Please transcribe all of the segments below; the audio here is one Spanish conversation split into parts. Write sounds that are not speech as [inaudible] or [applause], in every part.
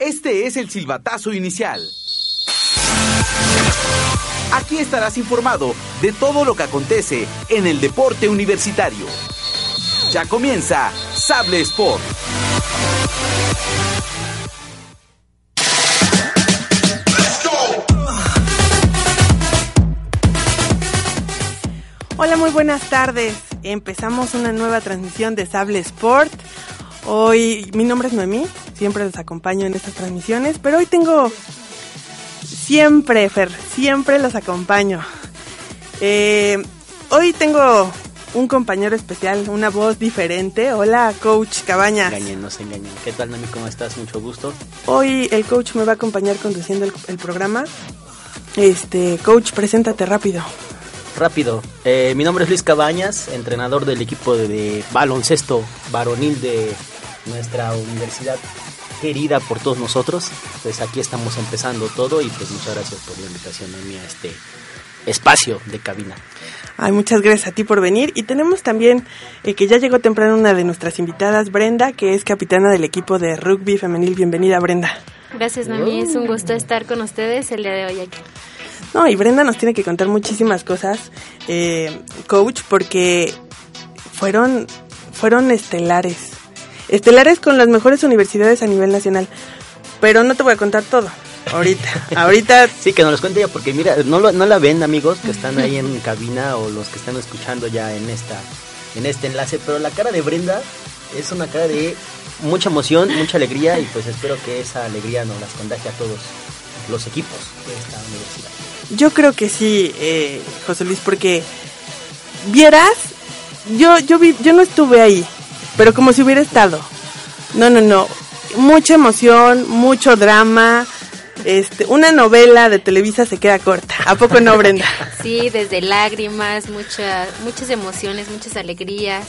Este es el silbatazo inicial. Aquí estarás informado de todo lo que acontece en el deporte universitario. Ya comienza Sable Sport. Hola, muy buenas tardes. Empezamos una nueva transmisión de Sable Sport. Hoy mi nombre es Noemí, siempre los acompaño en estas transmisiones, pero hoy tengo siempre, Fer, siempre los acompaño. Eh, hoy tengo un compañero especial, una voz diferente. Hola, coach Cabañas. Engañen, no se engañen. ¿Qué tal, Nami? ¿Cómo estás? Mucho gusto. Hoy el coach me va a acompañar conduciendo el, el programa. Este, coach, preséntate rápido. Rápido. Eh, mi nombre es Luis Cabañas, entrenador del equipo de, de baloncesto varonil de nuestra universidad querida por todos nosotros. Pues aquí estamos empezando todo y pues muchas gracias por la invitación a mí a este espacio de cabina. Ay, muchas gracias a ti por venir. Y tenemos también eh, que ya llegó temprano una de nuestras invitadas, Brenda, que es capitana del equipo de rugby femenil. Bienvenida, Brenda. Gracias, Nami. Es un gusto estar con ustedes el día de hoy aquí. No, y Brenda nos tiene que contar muchísimas cosas, eh, coach, porque fueron, fueron estelares. Estelares con las mejores universidades a nivel nacional. Pero no te voy a contar todo. Ahorita, [laughs] ahorita. Sí, que nos los cuente ella, porque mira, no, lo- no la ven, amigos, que están ahí en cabina o los que están escuchando ya en esta en este enlace, pero la cara de Brenda es una cara de mucha emoción, mucha alegría y pues espero que esa alegría nos las contagie a todos los equipos de esta universidad. Yo creo que sí, eh, José Luis, porque vieras, yo, yo vi, yo no estuve ahí, pero como si hubiera estado. No, no, no. Mucha emoción, mucho drama. Este, una novela de Televisa se queda corta. ¿A poco no, Brenda? [laughs] Sí, desde lágrimas, mucha, muchas emociones, muchas alegrías,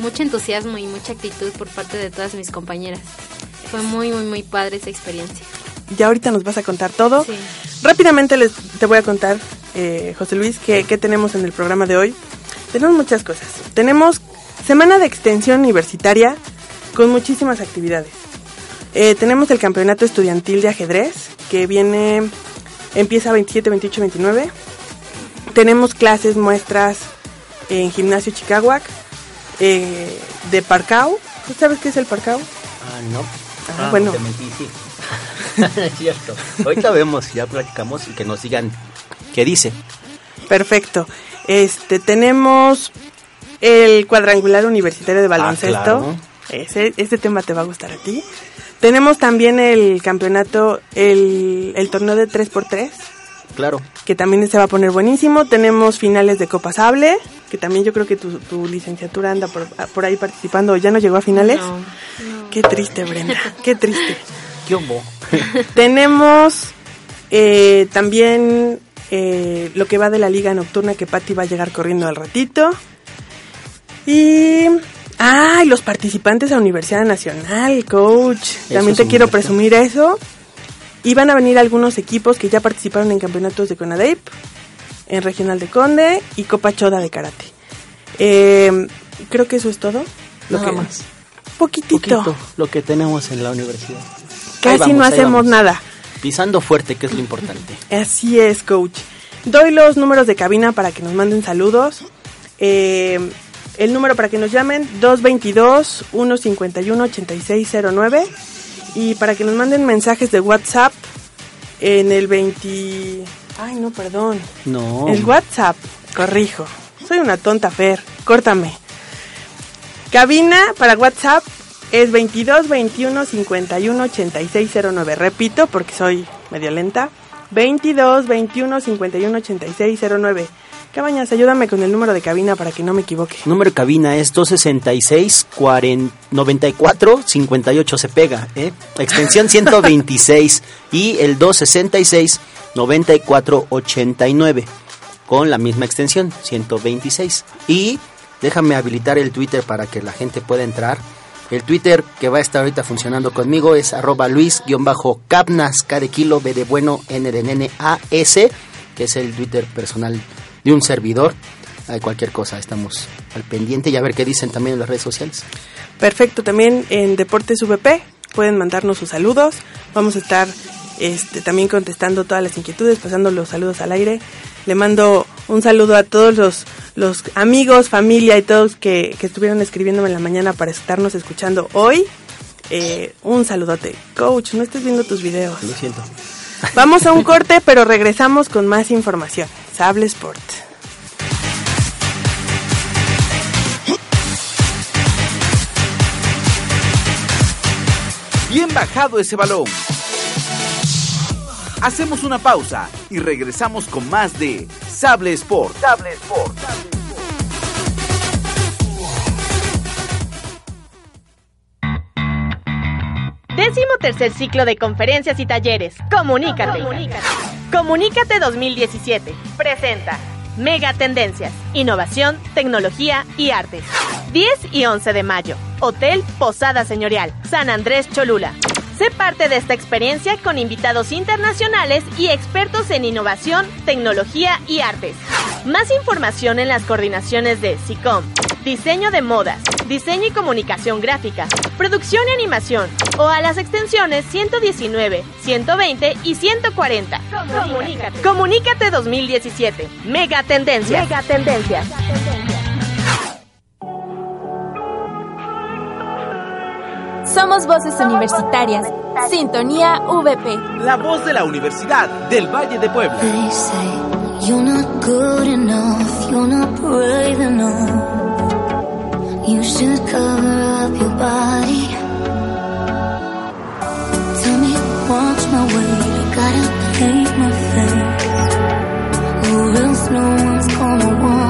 mucho entusiasmo y mucha actitud por parte de todas mis compañeras. Fue muy, muy, muy padre esa experiencia. Ya ahorita nos vas a contar todo. Sí. Rápidamente les, te voy a contar, eh, José Luis, qué, qué tenemos en el programa de hoy. Tenemos muchas cosas. Tenemos semana de extensión universitaria con muchísimas actividades. Eh, tenemos el campeonato estudiantil de ajedrez que viene, empieza 27, 28, 29. Tenemos clases, muestras en gimnasio Chicagoac, eh, de Parcao. ¿Tú sabes qué es el Parcao? Ah, no. Ah, bueno. Te mentí, sí. [laughs] es cierto. Ahorita vemos, ya platicamos y que nos digan qué dice. Perfecto. Este, tenemos el cuadrangular universitario de baloncesto. Ah, claro. Ese, este tema te va a gustar a ti. Tenemos también el campeonato, el, el torneo de 3x3, Claro. que también se va a poner buenísimo. Tenemos finales de Copa Sable, que también yo creo que tu, tu licenciatura anda por, por ahí participando. ¿Ya no llegó a finales? No, no. Qué triste, Brenda. Qué triste. [laughs] ¿Qué? [laughs] Tenemos eh, también eh, lo que va de la liga nocturna que Patti va a llegar corriendo al ratito. Y... Ah, y los participantes a Universidad Nacional, coach. También te quiero presumir eso. Y van a venir algunos equipos que ya participaron en campeonatos de CONADEIP, en Regional de Conde y Copa Choda de Karate. Eh, creo que eso es todo. Lo Nada que- más. Poquitito. Poquito lo que tenemos en la universidad. Casi vamos, no hacemos nada. Pisando fuerte, que es lo importante. Así es, coach. Doy los números de cabina para que nos manden saludos. Eh, el número para que nos llamen, 222-151-8609. Y para que nos manden mensajes de WhatsApp en el 20... Ay, no, perdón. No. El WhatsApp, corrijo. Soy una tonta, Fer. Córtame. Cabina para WhatsApp es 22 21 51 8609. Repito porque soy medio lenta. 22 21 51 8609. Cabañas, ayúdame con el número de cabina para que no me equivoque. Número de cabina es 266 40, 94 58 se pega, ¿eh? Extensión [laughs] 126 y el 266 94 89 con la misma extensión 126. Y déjame habilitar el Twitter para que la gente pueda entrar. El Twitter que va a estar ahorita funcionando conmigo es arroba luis-capnas, K de kilo, B de bueno, N de nene, A, S, que es el Twitter personal de un servidor. Hay cualquier cosa, estamos al pendiente y a ver qué dicen también en las redes sociales. Perfecto, también en Deportes VP pueden mandarnos sus saludos. Vamos a estar este, también contestando todas las inquietudes, pasando los saludos al aire. Le mando un saludo a todos los, los amigos, familia y todos que, que estuvieron escribiéndome en la mañana para estarnos escuchando hoy. Eh, un saludote. Coach, no estés viendo tus videos. Lo siento. Vamos a un corte, pero regresamos con más información. Sable Sport. Bien bajado ese balón. Hacemos una pausa y regresamos con más de Sable Sport. Sable Sport. Décimo tercer ciclo de conferencias y talleres. Comunícate. Comunícate, 2017. Presenta Mega Tendencias, Innovación, Tecnología y Artes. 10 y 11 de mayo. Hotel Posada Señorial, San Andrés Cholula. Sé parte de esta experiencia con invitados internacionales y expertos en innovación, tecnología y artes. Más información en las coordinaciones de SICOM, diseño de modas, diseño y comunicación gráfica, producción y animación o a las extensiones 119, 120 y 140. Comunícate. Comunícate 2017. Mega Tendencias. Mega Tendencias. Somos voces universitarias. Sintonía VP. La voz de la Universidad del Valle de Puebla. You're not good enough, you're not brave enough. You should cover up your body. Tell me, watch my I gotta paint my face. Or else no one's gonna want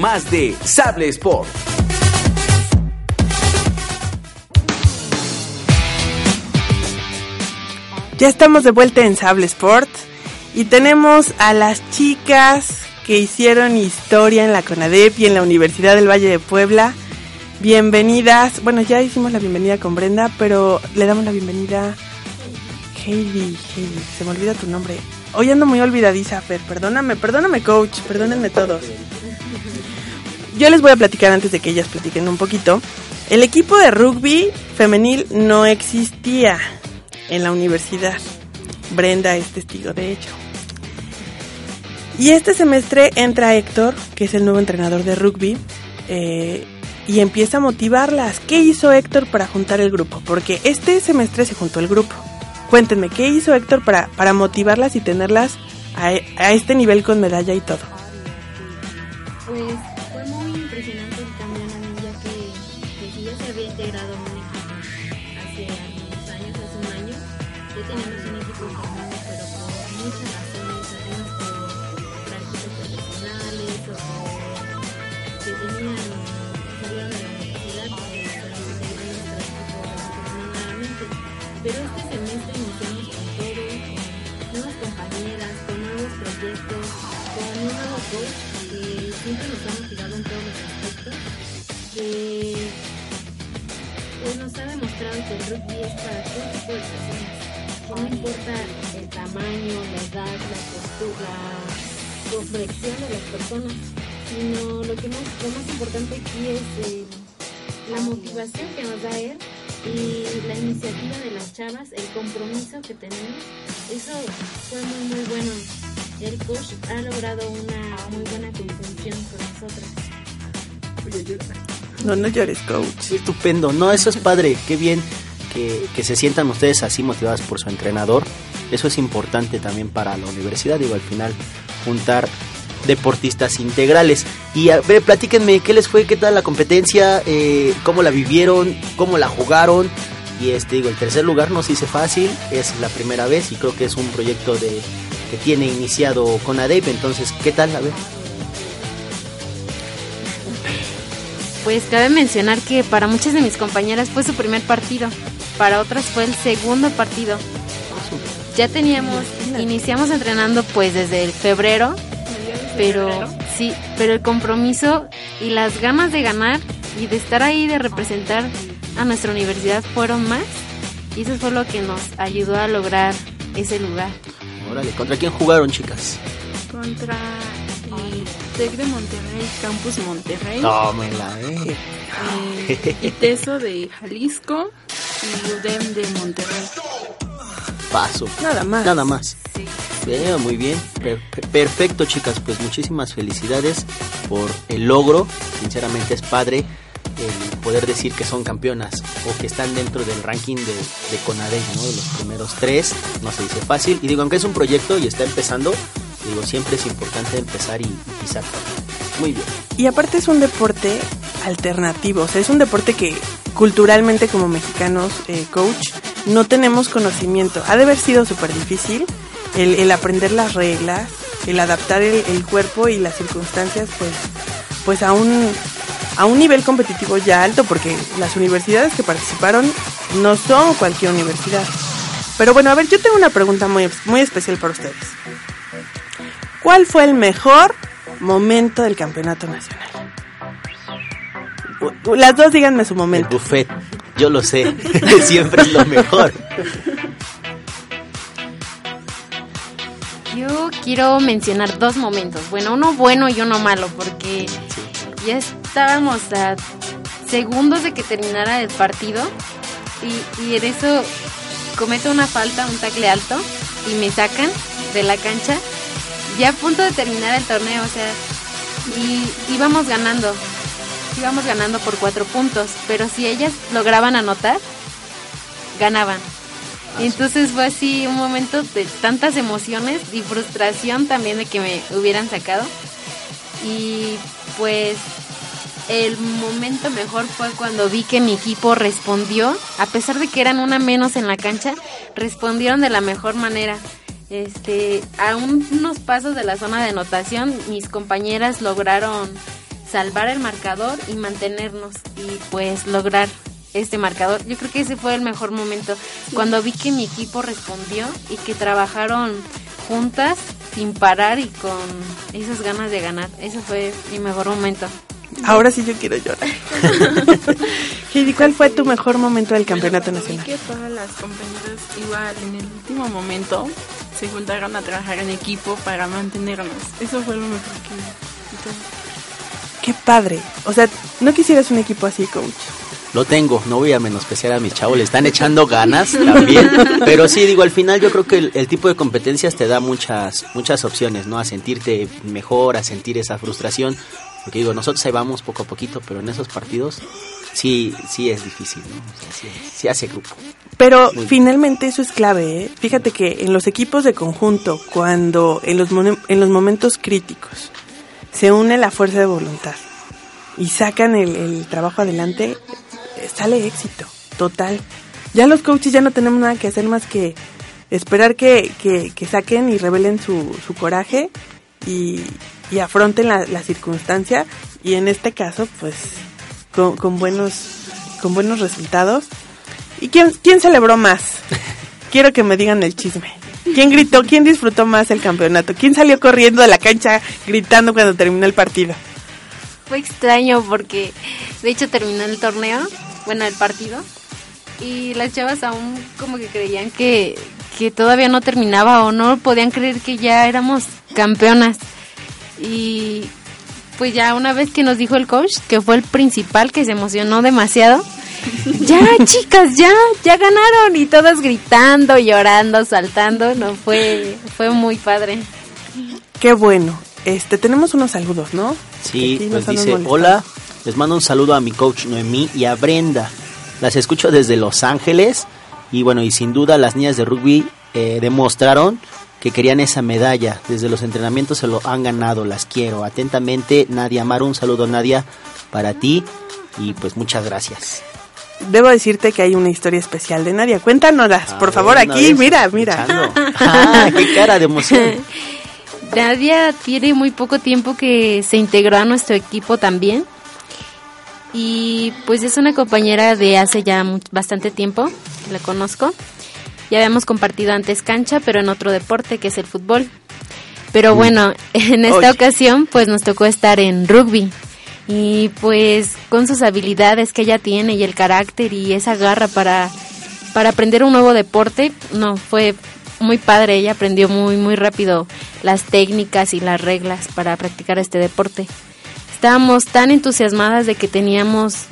más de Sable Sport. Ya estamos de vuelta en Sable Sport y tenemos a las chicas que hicieron historia en la CONADEP y en la Universidad del Valle de Puebla. Bienvenidas. Bueno, ya hicimos la bienvenida con Brenda, pero le damos la bienvenida Heidi. Heidi, se me olvida tu nombre. Hoy ando muy olvidadiza, Fer. Perdóname, perdóname, coach. Perdónenme todos. Yo les voy a platicar antes de que ellas platiquen un poquito. El equipo de rugby femenil no existía en la universidad. Brenda es testigo de ello. Y este semestre entra Héctor, que es el nuevo entrenador de rugby, eh, y empieza a motivarlas. ¿Qué hizo Héctor para juntar el grupo? Porque este semestre se juntó el grupo. Cuéntenme, ¿qué hizo Héctor para, para motivarlas y tenerlas a, a este nivel con medalla y todo? Pues pues, nos ha demostrado que el rugby es para todo tipo de personas, que no importa el tamaño, la edad, la postura, la complexión de las personas, sino lo que más, lo más importante aquí es eh, la motivación que nos da él y la iniciativa de las chavas, el compromiso que tenemos, eso fue muy muy bueno. El coach ha logrado una muy buena conjunción con nosotros. No, no llores, coach. Estupendo, no, eso es padre, qué bien que, que se sientan ustedes así motivadas por su entrenador. Eso es importante también para la universidad, digo, al final juntar deportistas integrales. Y a ver, platíquenme, ¿qué les fue? ¿Qué tal la competencia? Eh, ¿Cómo la vivieron? ¿Cómo la jugaron? Y este, digo, el tercer lugar no se hizo fácil, es la primera vez y creo que es un proyecto de que tiene iniciado con ADEP, entonces, ¿qué tal? A ver. Pues cabe mencionar que para muchas de mis compañeras fue su primer partido, para otras fue el segundo partido. Ya teníamos, iniciamos entrenando pues desde el febrero, pero sí, pero el compromiso y las ganas de ganar y de estar ahí, de representar a nuestra universidad fueron más y eso fue lo que nos ayudó a lograr ese lugar. Órale, ¿contra quién jugaron, chicas? Contra el TEC de Monterrey, Campus Monterrey, Tómela, eh. eh, ITESO de Jalisco y UDEM de Monterrey. Paso. Nada más. Nada más. Sí. Bien, muy bien. Per- per- perfecto, chicas. Pues muchísimas felicidades por el logro. Sinceramente es padre el poder decir que son campeonas o que están dentro del ranking de, de Conadec, ¿no? De los primeros tres. No se dice fácil. Y digo, aunque es un proyecto y está empezando, digo, siempre es importante empezar y, y pisar. Muy bien. Y aparte es un deporte alternativo, o sea, es un deporte que culturalmente como mexicanos, eh, coach, no tenemos conocimiento. Ha de haber sido súper difícil el, el aprender las reglas, el adaptar el, el cuerpo y las circunstancias, pues, pues a un a un nivel competitivo ya alto, porque las universidades que participaron no son cualquier universidad. Pero bueno, a ver, yo tengo una pregunta muy, muy especial para ustedes. ¿Cuál fue el mejor momento del campeonato nacional? Las dos díganme su El momento. buffet, yo lo sé. [laughs] siempre es lo mejor. Yo quiero mencionar dos momentos, bueno, uno bueno y uno malo, porque ya estábamos a segundos de que terminara el partido y, y en eso cometo una falta, un tackle alto y me sacan de la cancha ya a punto de terminar el torneo, o sea, y íbamos ganando, íbamos ganando por cuatro puntos, pero si ellas lograban anotar, ganaban. Entonces fue así un momento de tantas emociones y frustración también de que me hubieran sacado. Y pues el momento mejor fue cuando vi que mi equipo respondió, a pesar de que eran una menos en la cancha, respondieron de la mejor manera. Este, a un- unos pasos de la zona de anotación, mis compañeras lograron salvar el marcador y mantenernos y pues lograr este marcador. Yo creo que ese fue el mejor momento cuando vi que mi equipo respondió y que trabajaron juntas sin parar y con esas ganas de ganar. Ese fue mi mejor momento. Ahora sí yo quiero llorar. [laughs] Heidi, ¿cuál fue tu mejor momento del campeonato Vi nacional? que todas las compañeras igual en el último momento se juntaron a trabajar en equipo para mantenernos. Eso fue lo mejor que. Entonces, Qué padre. O sea, ¿no quisieras un equipo así, coach? Lo tengo, no voy a menospreciar a mis chavos, le están echando ganas también. [laughs] Pero sí, digo, al final yo creo que el, el tipo de competencias te da muchas muchas opciones, ¿no? A sentirte mejor, a sentir esa frustración. Porque digo, nosotros ahí vamos poco a poquito, pero en esos partidos sí sí es difícil, ¿no? O sea, sí, sí hace grupo. Pero Muy- finalmente eso es clave, ¿eh? Fíjate que en los equipos de conjunto, cuando en los, en los momentos críticos se une la fuerza de voluntad y sacan el, el trabajo adelante, sale éxito, total. Ya los coaches ya no tenemos nada que hacer más que esperar que, que, que saquen y revelen su, su coraje y, y afronten la, la circunstancia y en este caso pues con, con buenos con buenos resultados ¿Y quién, quién celebró más? [laughs] Quiero que me digan el chisme. ¿Quién gritó? ¿Quién disfrutó más el campeonato? ¿Quién salió corriendo de la cancha gritando cuando terminó el partido? Fue extraño porque de hecho terminó el torneo, bueno, el partido, y las chavas aún como que creían que, que todavía no terminaba o no podían creer que ya éramos campeonas. Y pues ya una vez que nos dijo el coach, que fue el principal que se emocionó demasiado, [laughs] ya chicas, ya, ya ganaron y todas gritando, llorando, saltando, no fue fue muy padre. Qué bueno. Este, tenemos unos saludos, ¿no? Sí, pues nos han dice, hola, les mando un saludo a mi coach Noemí y a Brenda. Las escucho desde Los Ángeles y bueno, y sin duda las niñas de rugby eh, demostraron que querían esa medalla. Desde los entrenamientos se lo han ganado, las quiero. Atentamente, Nadia Amaro, un saludo Nadia para ti y pues muchas gracias. Debo decirte que hay una historia especial de Nadia. Cuéntanoslas, A por ver, favor, aquí, mira, mira. [laughs] Ah, qué cara de emoción. [laughs] Nadia tiene muy poco tiempo que se integró a nuestro equipo también. Y pues es una compañera de hace ya mu- bastante tiempo, que la conozco. Ya habíamos compartido antes cancha, pero en otro deporte que es el fútbol. Pero bueno, [laughs] en esta Oye. ocasión pues nos tocó estar en rugby. Y pues con sus habilidades que ella tiene y el carácter y esa garra para, para aprender un nuevo deporte, no, fue muy padre. Ella aprendió muy, muy rápido las técnicas y las reglas para practicar este deporte. Estábamos tan entusiasmadas de que teníamos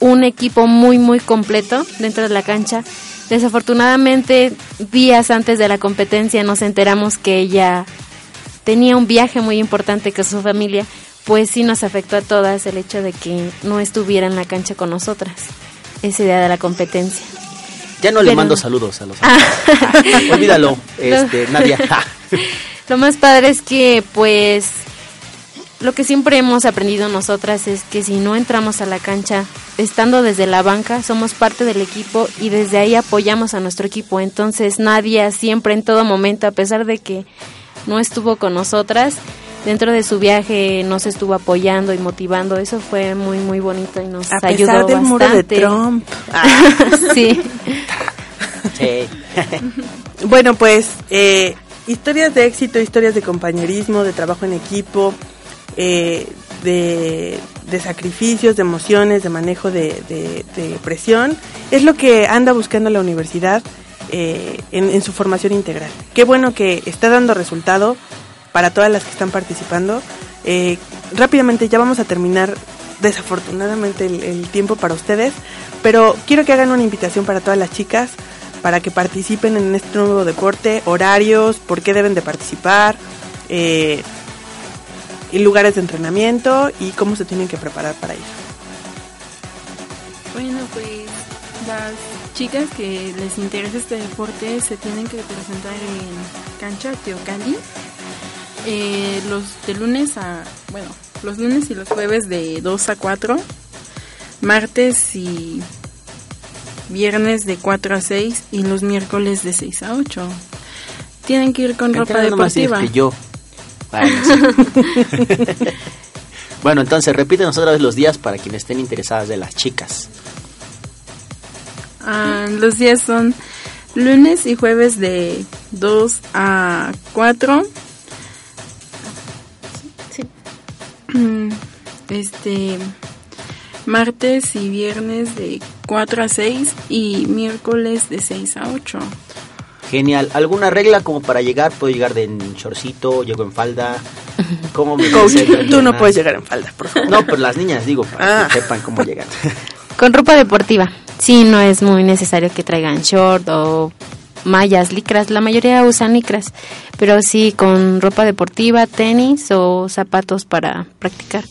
un equipo muy, muy completo dentro de la cancha. Desafortunadamente, días antes de la competencia nos enteramos que ella tenía un viaje muy importante con su familia, pues sí nos afectó a todas el hecho de que no estuviera en la cancha con nosotras ese día de la competencia. Ya no le mando saludos a los Ah. [laughs] Olvídalo, este, Nadia. [laughs] Lo más padre es que, pues, lo que siempre hemos aprendido nosotras es que si no entramos a la cancha, estando desde la banca, somos parte del equipo y desde ahí apoyamos a nuestro equipo. Entonces, Nadia siempre, en todo momento, a pesar de que no estuvo con nosotras, dentro de su viaje nos estuvo apoyando y motivando. Eso fue muy, muy bonito y nos A ayudó pesar del muro de bastante. Trump. [laughs] sí. Sí. Bueno, pues eh, historias de éxito, historias de compañerismo, de trabajo en equipo, eh, de, sacrificios, de emociones, de manejo de, presión, es lo que anda buscando la universidad eh, en, en su formación integral. Qué bueno que está dando resultado para todas las que están participando. Eh, rápidamente ya vamos a terminar desafortunadamente el, el tiempo para ustedes, pero quiero que hagan una invitación para todas las chicas para que participen en este nuevo deporte, horarios, por qué deben de participar, eh, y lugares de entrenamiento y cómo se tienen que preparar para ir. Bueno, pues las chicas que les interesa este deporte se tienen que presentar en cancha Teocali eh, los de lunes a, bueno, los lunes y los jueves de 2 a 4, martes y viernes de 4 a 6 y los miércoles de 6 a 8. tienen que ir con ropa deportiva. yo. Ay, [laughs] bueno, entonces repítenos otra vez los días para quienes estén interesadas de las chicas. Ah, los días son lunes y jueves de 2 a 4. Mm, Este martes y viernes de 4 a 6 y miércoles de 6 a 8. Genial. ¿Alguna regla como para llegar? ¿Puedo llegar de en shortcito? ¿Llego en falda? ¿Cómo me Coach, [laughs] tú no puedes llegar en falda, por favor. No, pero las niñas, digo, para Ah. que sepan cómo llegar. [laughs] Con ropa deportiva. Sí, no es muy necesario que traigan short o mallas, licras. La mayoría usan licras. Pero sí con ropa deportiva, tenis o zapatos para practicar.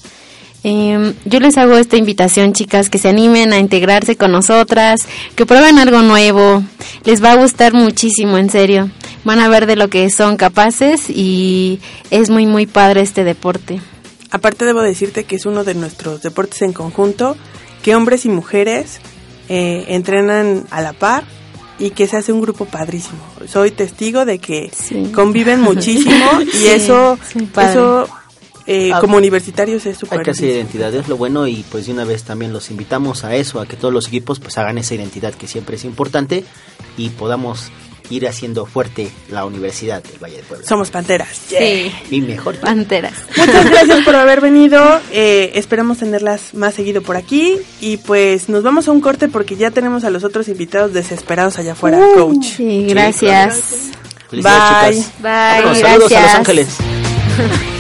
Eh, yo les hago esta invitación, chicas, que se animen a integrarse con nosotras, que prueben algo nuevo. Les va a gustar muchísimo, en serio. Van a ver de lo que son capaces y es muy, muy padre este deporte. Aparte debo decirte que es uno de nuestros deportes en conjunto, que hombres y mujeres eh, entrenan a la par y que se hace un grupo padrísimo. Soy testigo de que conviven [laughs] muchísimo y Sí, eso, eso eh, Ah, como universitarios es súper Hay que hacer identidad, es lo bueno y pues de una vez también los invitamos a eso, a que todos los equipos pues hagan esa identidad que siempre es importante y podamos ir haciendo fuerte la Universidad del Valle de Puebla. Somos panteras. Sí. Y mejor. Panteras. [laughs] Muchas gracias por haber venido. eh, esperamos tenerlas más seguido por aquí. Y pues nos vamos a un corte porque ya tenemos a los otros invitados desesperados allá afuera, coach. Sí, gracias. Felicidades, Bye. chicas. Bye, Vámonos, saludos a Los gracias. Ángeles. [laughs]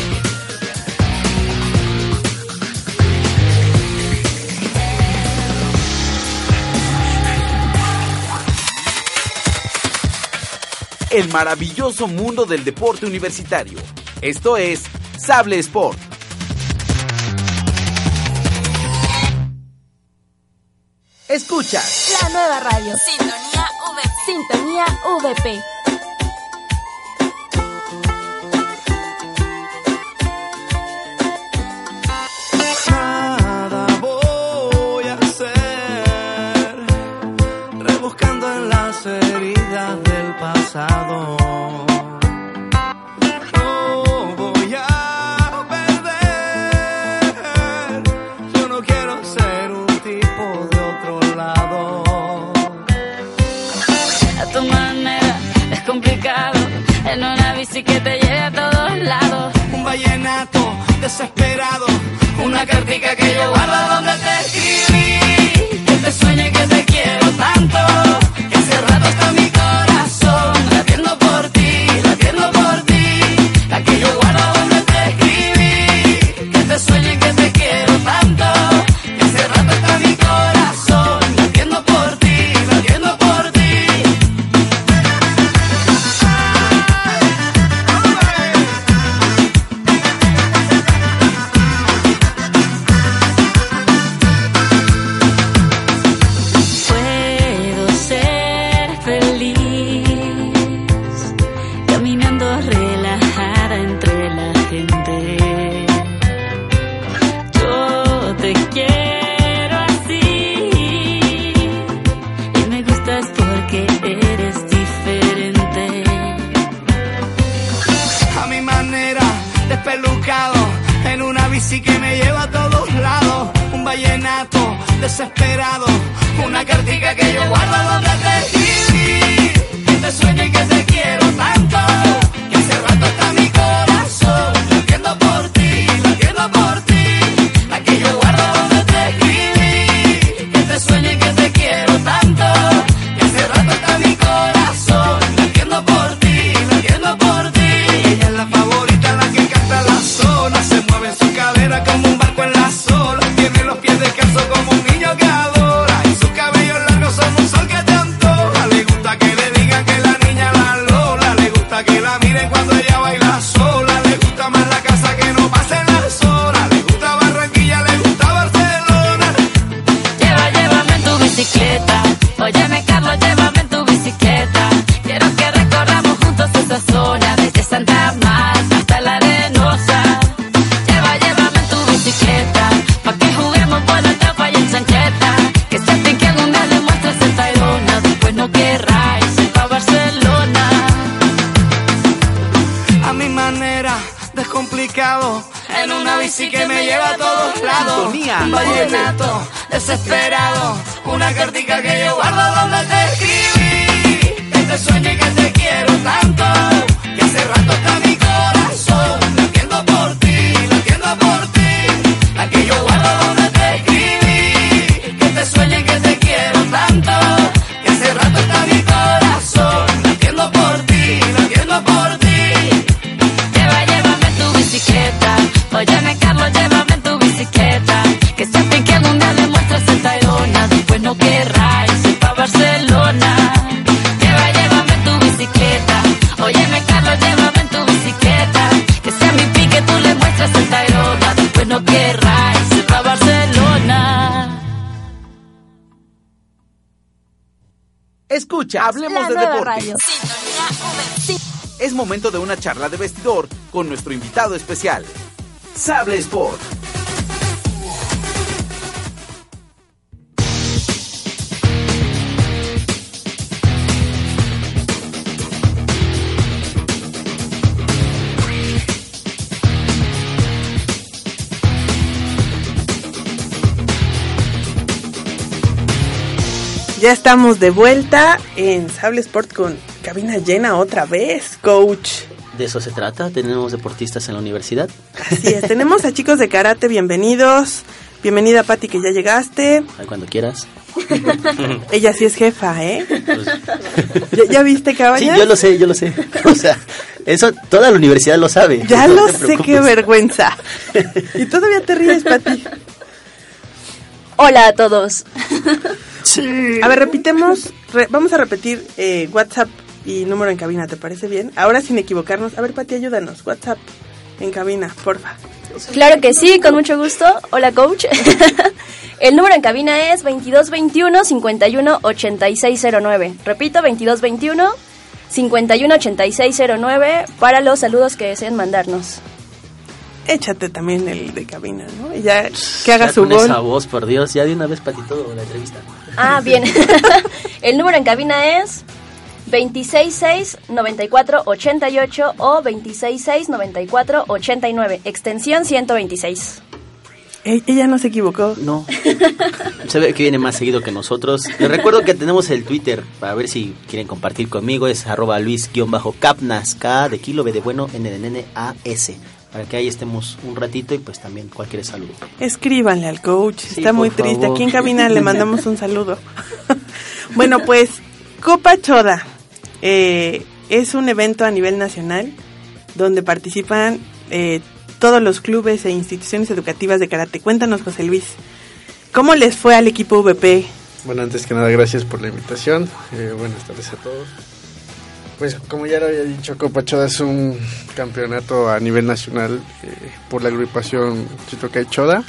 El maravilloso mundo del deporte universitario. Esto es Sable Sport. Escuchas La nueva radio. Sintonía VP. Sintonía VP. Rebuscando en las heridas del pasado. No voy a perder, yo no quiero ser un tipo de otro lado. a tu manera es complicado en una bici que te lleve a todos lados Un vallenato desesperado, una cartica que yo guardo donde te escribí. Escucha, hablemos La de nueva deporte. radio. Es momento de una charla de vestidor con nuestro invitado especial. Sable Sport. Ya estamos de vuelta en Sable Sport con cabina llena otra vez, coach. De eso se trata, tenemos deportistas en la universidad. Así es, tenemos a chicos de karate, bienvenidos. Bienvenida Pati que ya llegaste. Ahí cuando quieras. [laughs] Ella sí es jefa, ¿eh? ¿Ya, ya viste Sí, caballas? yo lo sé, yo lo sé. O sea, eso toda la universidad lo sabe. Ya No lo sé, preocupes. qué vergüenza. [laughs] Y todavía te ríes, Pati. Hola a todos. A ver, repitemos, re- vamos a repetir eh, WhatsApp y número en cabina, ¿te parece bien? Ahora sin equivocarnos. A ver, Pati, ayúdanos. WhatsApp en cabina, porfa. Claro que sí, con mucho gusto. Hola, coach. [laughs] El número en cabina es 2221 51 8609. Repito, 2221 51 8609 para los saludos que deseen mandarnos. Échate también el de cabina, ¿no? Y ya que haga Ya su con gol. esa voz, por Dios, ya de una vez patito la entrevista. Ah, bien. [laughs] El número en cabina es 266 94 88 o 266 94 89, extensión 126. E- Ella no se equivocó. No. [laughs] Se ve que viene más seguido que nosotros. Les recuerdo que tenemos el Twitter para ver si quieren compartir conmigo. Es arroba luis-capnas, K de kilo, B de bueno, N de nene, A, S. Para que ahí estemos un ratito y pues también cualquier saludo. Escríbanle al coach, Sí, está muy triste. favor. Aquí en cabina le [laughs] mandamos un saludo. [laughs] bueno, pues Copa Choda eh, es un evento a nivel nacional donde participan eh, todos los clubes e instituciones educativas de karate. Cuéntanos, José Luis, ¿cómo les fue al equipo VP? Bueno, antes que nada, gracias por la invitación. Eh, buenas tardes a todos. Pues como ya lo había dicho, Copa Choda es un campeonato a nivel nacional eh, por la agrupación Chitokai Choda.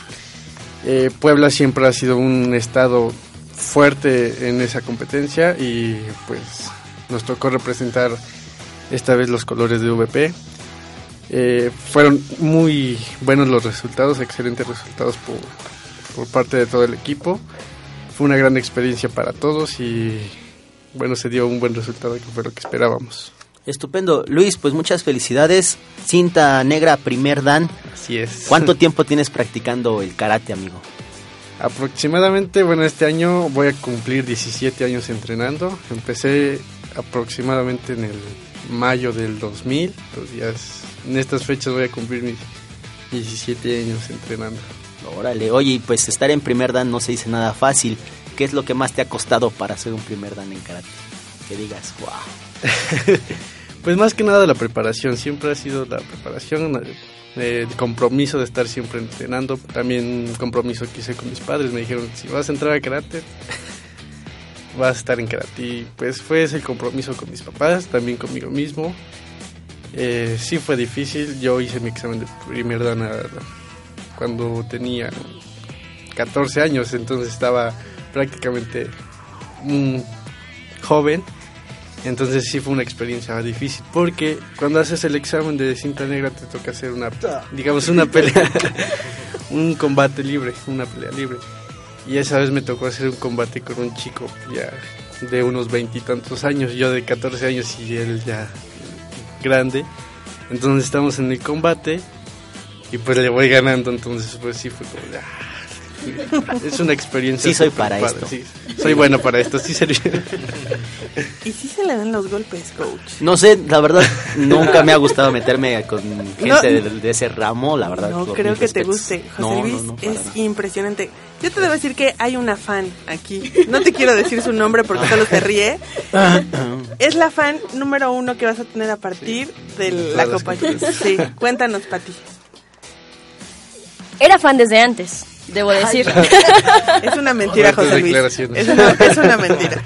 Eh, Puebla siempre ha sido un estado fuerte en esa competencia y pues nos tocó representar esta vez los colores de VP. Eh, fueron muy buenos los resultados, excelentes resultados por, por parte de todo el equipo. Fue una gran experiencia para todos y bueno, se dio un buen resultado que fue lo que esperábamos. Estupendo. Luis, pues muchas felicidades. Cinta negra, primer dan. Así es. ¿Cuánto [laughs] tiempo tienes practicando el karate, amigo? Aproximadamente, bueno, este año voy a cumplir 17 años entrenando. Empecé aproximadamente en el mayo del 2000. Entonces ya es- en estas fechas voy a cumplir mis 17 años entrenando. Órale, oye, pues estar en primer dan no se dice nada fácil. ¿Qué es lo que más te ha costado para hacer un primer dan en karate? Que digas, wow. [laughs] Pues más que nada la preparación, siempre ha sido la preparación, eh, el compromiso de estar siempre entrenando, también un compromiso que hice con mis padres, me dijeron, si vas a entrar a karate, vas a estar en karate. Y pues fue ese compromiso con mis papás, también conmigo mismo. Eh, sí fue difícil, yo hice mi examen de primer dan cuando tenía 14 años, entonces estaba prácticamente joven. Entonces sí fue una experiencia difícil porque cuando haces el examen de cinta negra te toca hacer una, digamos, una pelea, [laughs] un combate libre, una pelea libre. Y esa vez me tocó hacer un combate con un chico ya de unos veintitantos años, yo de 14 años y él ya grande. Entonces estamos en el combate y pues le voy ganando, entonces pues sí fue como, ah, [laughs] es una experiencia. Sí soy para padre, esto. sí. soy bueno para esto, sí sería. [laughs] ¿Y si se le dan los golpes, coach? No sé, la verdad, [laughs] nunca me ha gustado meterme con gente No. de, de ese ramo, la verdad. No creo que te guste. José No, Luis no, es nada. impresionante. Yo te debo decir que hay una fan aquí. No te quiero decir su nombre porque solo se ríe. Es la fan número uno que vas a tener a partir de la Copa. Sí, cuéntanos, Pati. Era fan desde antes, debo decir. [laughs] Es una mentira, José Luis. Es una, es una mentira.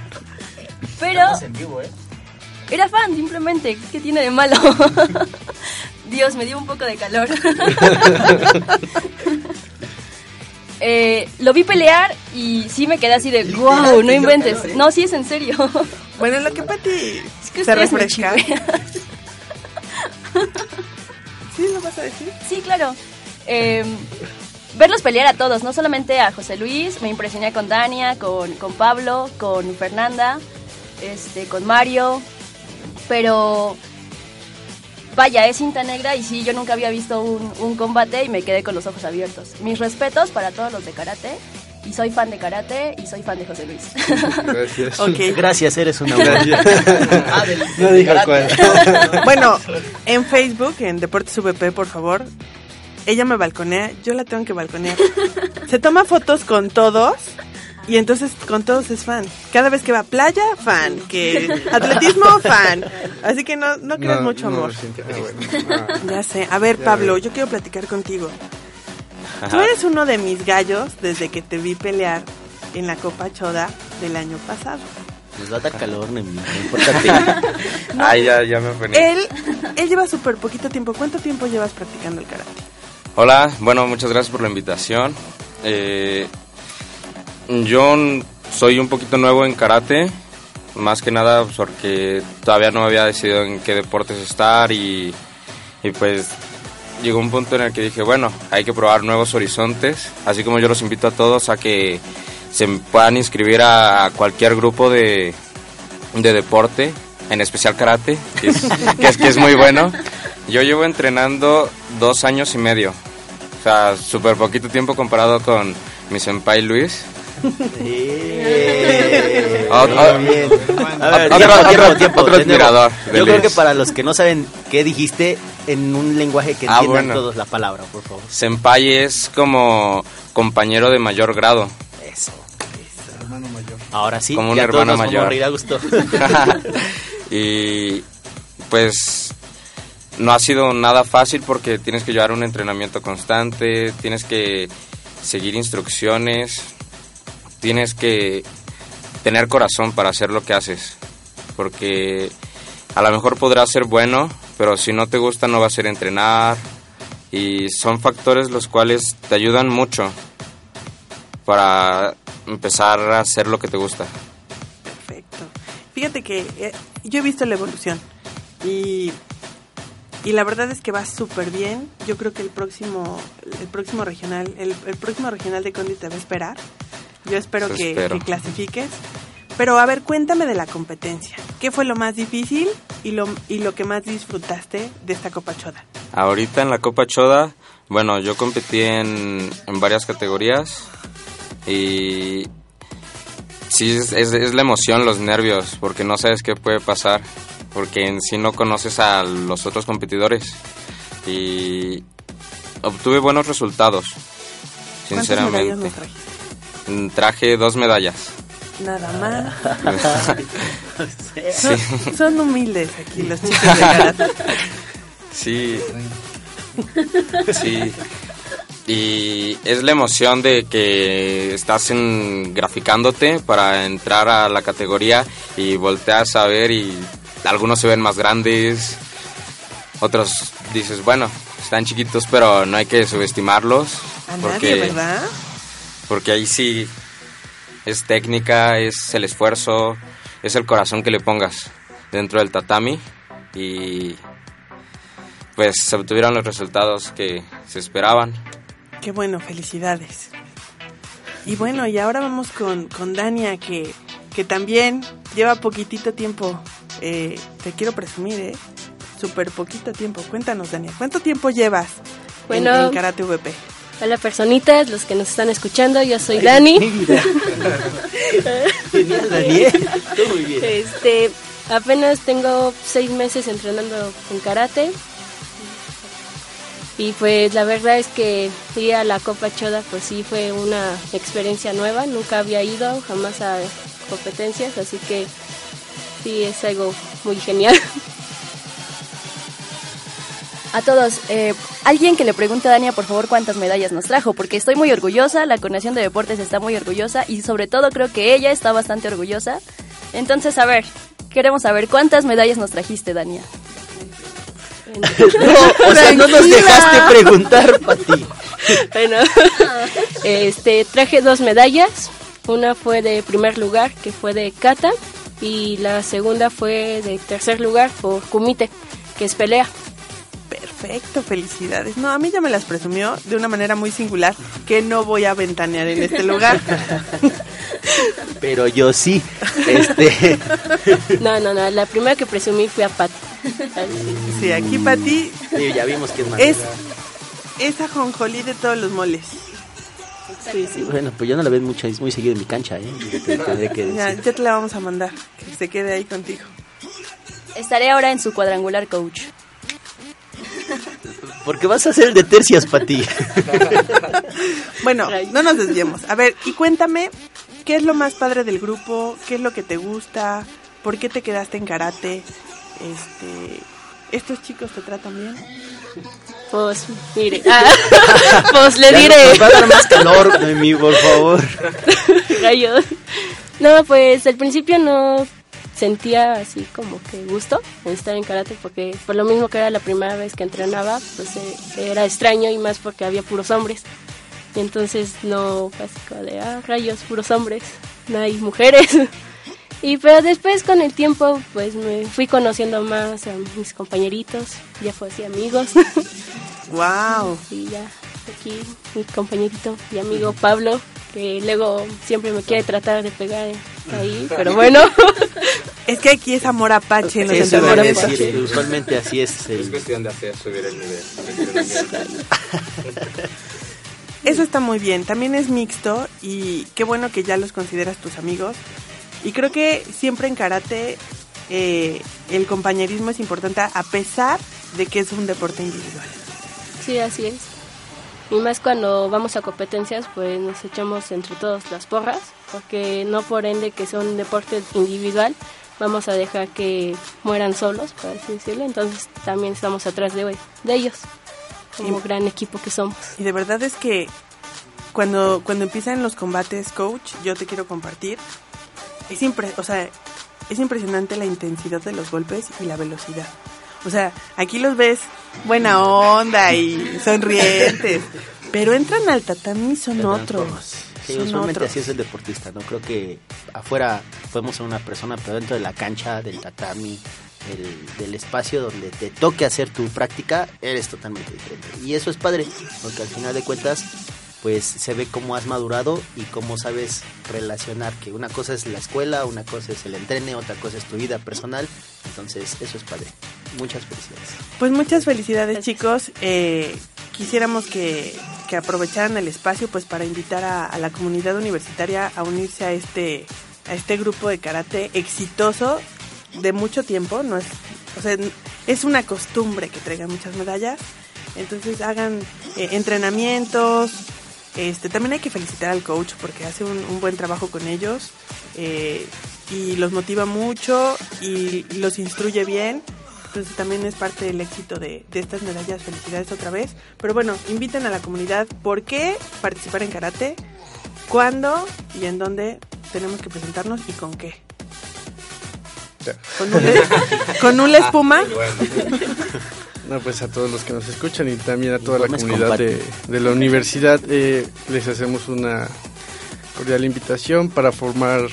[laughs] Pero era fan, simplemente. ¿Qué tiene de malo? [laughs] Dios, me dio un poco de calor. Eh, lo vi pelear y sí me quedé así de wow, no inventes. No, sí es en serio. Bueno, lo que Pati Es que se refresca. ¿Sí lo vas a decir? Sí, claro. Eh, verlos pelear a todos, no solamente a José Luis, me impresioné con Dania, con, con Pablo, con Fernanda, este, con Mario, pero vaya, es cinta negra y sí, yo nunca había visto un, un combate y me quedé con los ojos abiertos. Mis respetos para todos los de karate, y soy fan de karate y soy fan de José Luis. Gracias. [laughs] Ok. Gracias, eres una Gracias. Ah, [laughs] del- No dijo cuál. [laughs] Bueno, en Facebook, en Deportes VP, por favor, ella me balconea, yo la tengo que balconear. [laughs] Se toma fotos con todos y entonces con todos es fan. Cada vez que va a playa, fan. Que [laughs] atletismo, fan. Así que no, no creas No, mucho no, amor. Ah, bueno. Ah. [laughs] Ya sé. A ver, Ya Pablo, yo quiero platicar contigo. Tú Ajá. eres uno de mis gallos desde que te vi pelear en la Copa Choda del año pasado. Nos va a dar calor, Nemi, no importa ti. Ay, ya, ya me ofendí. Él, él lleva súper poquito tiempo. ¿Cuánto tiempo llevas practicando el karate? Hola, bueno, muchas gracias por la invitación. Eh, yo soy un poquito nuevo en karate, más que nada porque todavía no había decidido en qué deportes estar y, y pues llegó un punto en el que dije, bueno, hay que probar nuevos horizontes, así como yo los invito a todos a que se puedan inscribir a cualquier grupo de, de deporte, en especial karate, que es, que es, que es muy bueno. Yo llevo entrenando dos años y medio, o sea, súper poquito tiempo comparado con mi senpai Luis. Otro- admirador Yo creo Luis. que para los que no saben qué dijiste, en un lenguaje que Ah, entiendan bueno. todos la palabra, por favor. Senpai es como compañero de mayor grado. Eso. Ahora sí, Como un ya todos hermano vamos mayor. a reír a gusto. [laughs] y pues no ha sido nada fácil porque tienes que llevar un entrenamiento constante, tienes que seguir instrucciones, tienes que tener corazón para hacer lo que haces, porque a lo mejor podrás ser bueno, pero si no te gusta no va a ser entrenar y son factores los cuales te ayudan mucho para empezar a hacer lo que te gusta. Perfecto. Fíjate que eh, yo he visto la evolución y, y la verdad es que va súper bien. Yo creo que el próximo el próximo regional el, el próximo regional de Condi te va a esperar. Yo espero que, que clasifiques. Pero a ver, cuéntame de la competencia. ¿Qué fue lo más difícil y lo, y lo que más disfrutaste de esta Copa Choda? Ahorita en la Copa Choda, bueno, yo competí en, en varias categorías y sí, es, es- es la emoción, los nervios, porque no sabes qué puede pasar, porque en sí no conoces a los otros competidores y obtuve buenos resultados, ¿Cuántas medallas sinceramente. nos trajiste? Mm, Traje dos medallas. Nada más. [laughs] Sí. Son, son humildes aquí los [laughs] chicos de karate. Sí. Sí. Y es la emoción de que estás en, graficándote para entrar a la categoría y volteas a ver y algunos se ven más grandes, otros dices, bueno, están chiquitos pero no hay que subestimarlos. A porque, nadie, ¿verdad? Porque ahí sí es técnica, es el esfuerzo, es el corazón que le pongas dentro del tatami y pues se obtuvieron los resultados que se esperaban. Qué bueno, felicidades. Y bueno, y ahora vamos con, con Dania, que, que también lleva poquitito tiempo. Eh, te quiero presumir, ¿eh? Súper poquito tiempo. Cuéntanos, Dania, ¿cuánto tiempo llevas Bueno. en, Karate VP. Hola personitas, los que nos están escuchando, yo soy Dani. Genial, [laughs] Daniel. muy bien. Este, apenas tengo seis meses entrenando en karate. Y pues la verdad es que ir a la Copa Choda pues sí fue una experiencia nueva, nunca había ido jamás a competencias, así que sí es algo muy genial. A todos, eh, alguien que le pregunte a Dania, por favor, cuántas medallas nos trajo, porque estoy muy orgullosa, la Coordinación de Deportes está muy orgullosa y sobre todo creo que ella está bastante orgullosa. Entonces, a ver, queremos saber cuántas medallas nos trajiste, Dania. No, o sea, no nos dejaste preguntar, Pati. Bueno, [laughs] este, traje dos medallas. Una fue de primer lugar, que fue de kata, y la segunda fue de tercer lugar por kumite, que es pelea. Perfecto, felicidades. No, a mí ya me las presumió de una manera muy singular que no voy a ventanear en este lugar. [laughs] Pero yo sí. Este. [laughs] No, no, no. La primera que presumí fue a Pat. Sí, aquí Pati Sí, ya vimos que es más. es esa jonjolí de todos los moles. Sí, sí. Bueno, pues yo no la veo mucho, es muy seguido en mi cancha, ¿eh? Te- tendré que Ya, decir. ya te la vamos a mandar, que se quede ahí contigo. Estaré ahora en su cuadrangular coach. Porque vas a ser el de tercias, Pati. [laughs] Bueno, no nos desviemos. A ver, y cuéntame, ¿qué es lo más padre del grupo? ¿Qué es lo que te gusta? ¿Por qué te quedaste en karate? Este, ¿Estos chicos te tratan bien? Pues, mire. [laughs] ah, [laughs] pues le Ya diré. Nos va a dar más calor, [laughs] Noemí, por favor. Rayos. No, pues al principio no sentía así como que gusto en estar en karate porque por lo mismo que era la primera vez que entrenaba, pues eh, era extraño y más porque había puros hombres. Y entonces no, así como de, ah, rayos, puros hombres, no hay mujeres. Y pero después con el tiempo pues me fui conociendo más a mis compañeritos, ya fue así amigos. [laughs] Wow. Y ya aquí mi compañerito y amigo Pablo, que luego siempre me quiere tratar de pegar ahí, pero [laughs] bueno. Es que aquí es amor apache en los Eso iba a entrenamientos. decir, usualmente así es. Es El... cuestión de hacer subir el nivel. Eso está muy bien. También es mixto y qué bueno que ya los consideras tus amigos. Y creo que siempre en karate eh, el compañerismo es importante a pesar de que es un deporte individual. Sí, así es. Y más cuando vamos a competencias, pues nos echamos entre todos las porras, porque no por ende que sea un deporte individual, vamos a dejar que mueran solos, por así decirlo. Entonces también estamos atrás de, de ellos, como Y- gran equipo que somos. Y de verdad es que cuando, cuando empiezan los combates, coach, yo te quiero compartir. Es, impre- o sea, es impresionante la intensidad de los golpes y la velocidad. O sea, aquí los ves buena onda y sonrientes, pero entran al tatami y son otros. Sí, son usualmente otros. así es el deportista, ¿no? Creo que afuera podemos ser una persona, pero dentro de la cancha, del tatami, del, del espacio donde te toque hacer tu práctica, eres totalmente diferente. Y eso es padre, porque al final de cuentas, pues se ve cómo has madurado y cómo sabes relacionar, que una cosa es la escuela, una cosa es el entrene, otra cosa es tu vida personal. Entonces, eso es padre. Muchas felicidades. Pues muchas felicidades chicos. Eh, quisiéramos que, que aprovecharan el espacio pues para invitar a, la comunidad universitaria a unirse a este a este grupo de karate exitoso de mucho tiempo. No es, o sea, es una costumbre que traigan muchas medallas. Entonces hagan eh, entrenamientos. Este, también hay que felicitar al coach porque hace un, un buen trabajo con ellos eh, y los motiva mucho y los instruye bien. Entonces también es parte del éxito de, de estas medallas. Felicidades otra vez. Pero bueno, inviten a la comunidad por qué participar en karate, cuándo y en dónde tenemos que presentarnos y con qué. Con un, con un [laughs] espuma. No, pues a todos los que nos escuchan y también a toda la comunidad de, de la universidad eh, les hacemos una cordial invitación para formar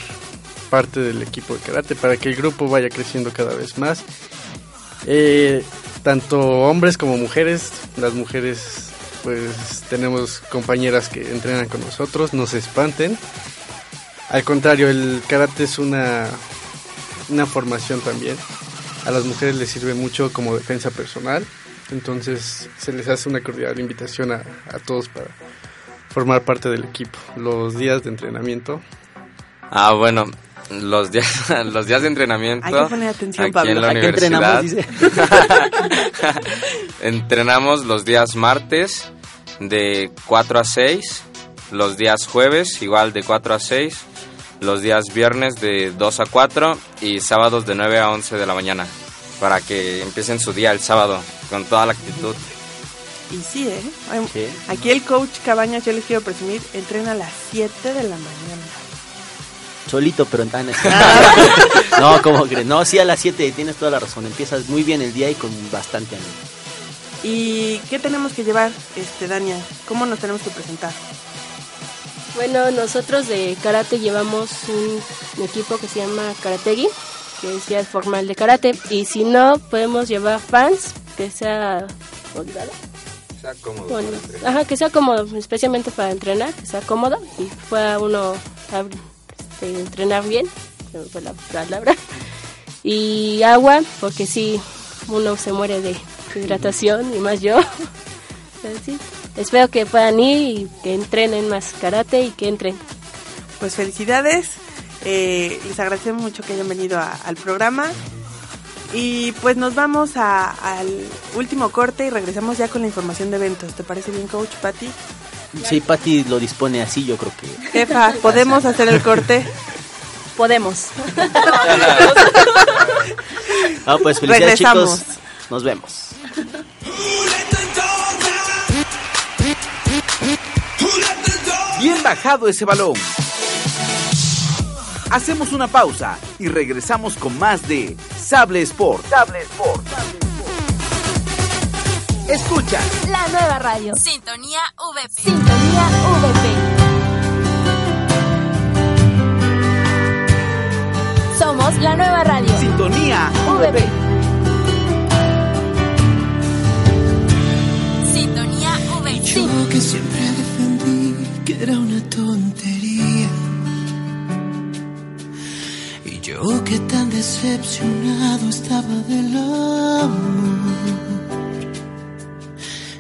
parte del equipo de karate, para que el grupo vaya creciendo cada vez más. Eh, tanto hombres como mujeres, las mujeres pues tenemos compañeras que entrenan con nosotros, no se espanten. Al contrario, el karate es una, una formación también. A las mujeres les sirve mucho como defensa personal Entonces se les hace una cordial invitación a, a todos para formar parte del equipo. Los días de entrenamiento. Ah, bueno, los días, [laughs] los días de entrenamiento. Hay que poner atención, aquí Pablo. en la ¿A qué universidad. entrenamos, [laughs] entrenamos los días martes de 4 a 6, los días jueves igual de 4 a 6, los días viernes de 2 a 4 y sábados de 9 a 11 de la mañana para que empiecen su día el sábado con toda la actitud. Y sí, ¿eh? Aquí el coach Cabañas, yo les quiero presumir, entrena a las 7 de la mañana. Solito, pero en tan... [laughs] no, ¿cómo crees? No, sí, a las 7 tienes toda la razón. Empiezas muy bien el día y con bastante ánimo. ¿Y qué tenemos que llevar, este Dania? ¿Cómo nos tenemos que presentar? Bueno, nosotros de karate llevamos un equipo que se llama Karategi, que es ya formal de karate. Y si no, podemos llevar fans que sea holgado. Sea cómodo. Bueno, ajá, que sea cómodo, especialmente para entrenar, que sea cómodo y pueda uno este, entrenar bien, fue la palabra. Y agua, porque si uno se muere de hidratación y más yo. [laughs] Pero sí, espero que puedan ir y que entrenen más karate y que entren. Pues felicidades, eh, les agradecemos mucho que hayan venido a- al programa. Y pues nos vamos a- al último corte y regresamos ya con la información de eventos. ¿Te parece bien, coach Patty? Sí, Patti lo dispone así, yo creo que... Jefa, ¿podemos hacer el corte? Podemos. [laughs] Ah, pues felicidades Regresamos. chicos. Nos vemos. Bien bajado ese balón. Hacemos una pausa y regresamos con más de Sable Sport. Sable Sport. Escucha. La nueva radio. Sintonía VP. Sintonía VP. Somos la nueva radio. Sintonía VP. Sintonía VP. Yo que siempre defendí que era una tontería. Y yo que tan decepcionado estaba del amor.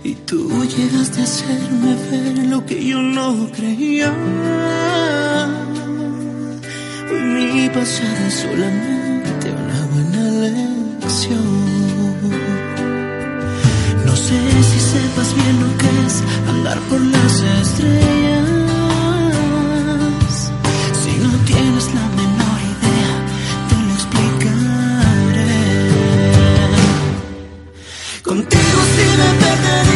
Y tú llegaste a hacerme ver lo que yo no creía. Mi pasado es solamente una buena lección. No sé si sepas bien lo que es andar por las estrellas. Contigo sí me perdería